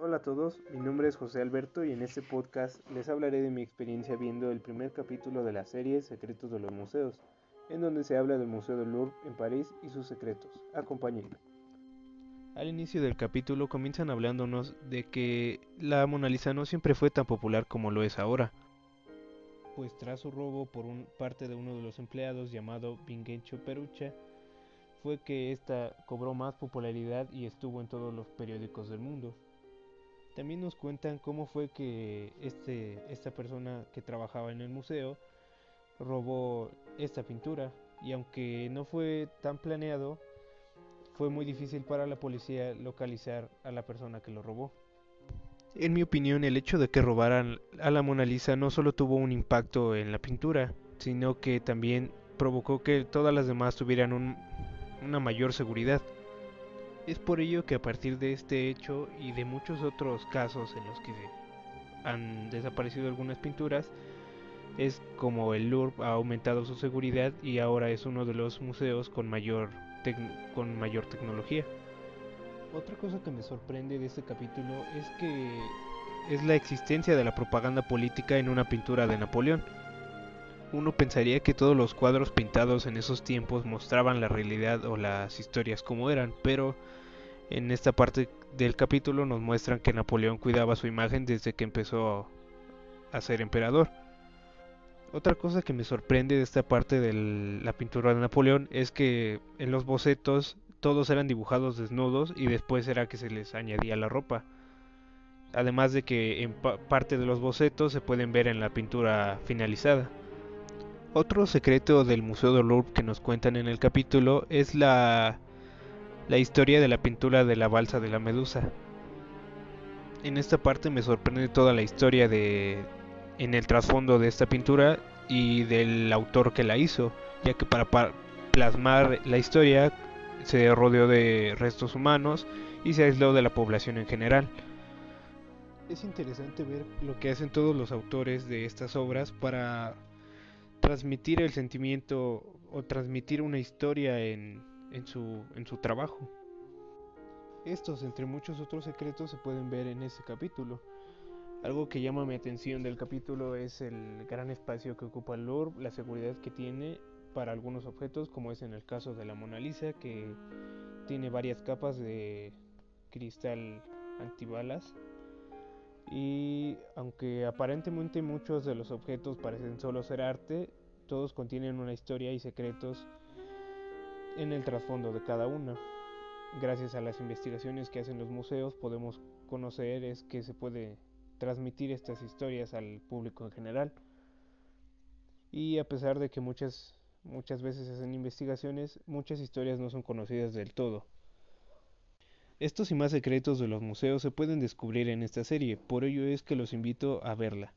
Hola a todos, mi nombre es José Alberto y en este podcast les hablaré de mi experiencia viendo el primer capítulo de la serie Secretos de los Museos, en donde se habla del Museo del Louvre en París y sus secretos. Acompáñenme. Al inicio del capítulo comienzan hablándonos de que la Mona Lisa no siempre fue tan popular como lo es ahora, pues tras su robo por parte de uno de los empleados llamado Vincenzo Perucha, fue que esta cobró más popularidad y estuvo en todos los periódicos del mundo. También nos cuentan cómo fue que este, esta persona que trabajaba en el museo robó esta pintura y aunque no fue tan planeado, fue muy difícil para la policía localizar a la persona que lo robó. En mi opinión, el hecho de que robaran a la Mona Lisa no solo tuvo un impacto en la pintura, sino que también provocó que todas las demás tuvieran una mayor seguridad. Es por ello que a partir de este hecho y de muchos otros casos en los que han desaparecido algunas pinturas, es como el Louvre ha aumentado su seguridad y ahora es uno de los museos con mayor, con mayor tecnología. Otra cosa que me sorprende de este capítulo es que es la existencia de la propaganda política en una pintura de Napoleón. Uno pensaría que todos los cuadros pintados en esos tiempos mostraban la realidad o las historias como eran, pero en esta parte del capítulo nos muestran que Napoleón cuidaba su imagen desde que empezó a ser emperador. Otra cosa que me sorprende de esta parte de la pintura de Napoleón es que en los bocetos todos eran dibujados desnudos y después era que se les añadía la ropa. Además de que en parte de los bocetos se pueden ver en la pintura finalizada. Otro secreto del Museo de Louvre que nos cuentan en el capítulo es la, la historia de la pintura de la balsa de la medusa. En esta parte me sorprende toda la historia de en el trasfondo de esta pintura y del autor que la hizo, ya que para plasmar la historia se rodeó de restos humanos y se aisló de la población en general. Es interesante ver lo que hacen todos los autores de estas obras para transmitir el sentimiento o transmitir una historia en, en, su, en su trabajo. Estos, entre muchos otros secretos, se pueden ver en ese capítulo. Algo que llama mi atención del capítulo es el gran espacio que ocupa el Louvre, la seguridad que tiene para algunos objetos, como es en el caso de la Mona Lisa, que tiene varias capas de cristal antibalas. Y aunque aparentemente muchos de los objetos parecen solo ser arte, todos contienen una historia y secretos en el trasfondo de cada una. Gracias a las investigaciones que hacen los museos podemos conocer es que se puede transmitir estas historias al público en general. Y a pesar de que muchas muchas veces hacen investigaciones, muchas historias no son conocidas del todo. Estos y más secretos de los museos se pueden descubrir en esta serie, por ello es que los invito a verla.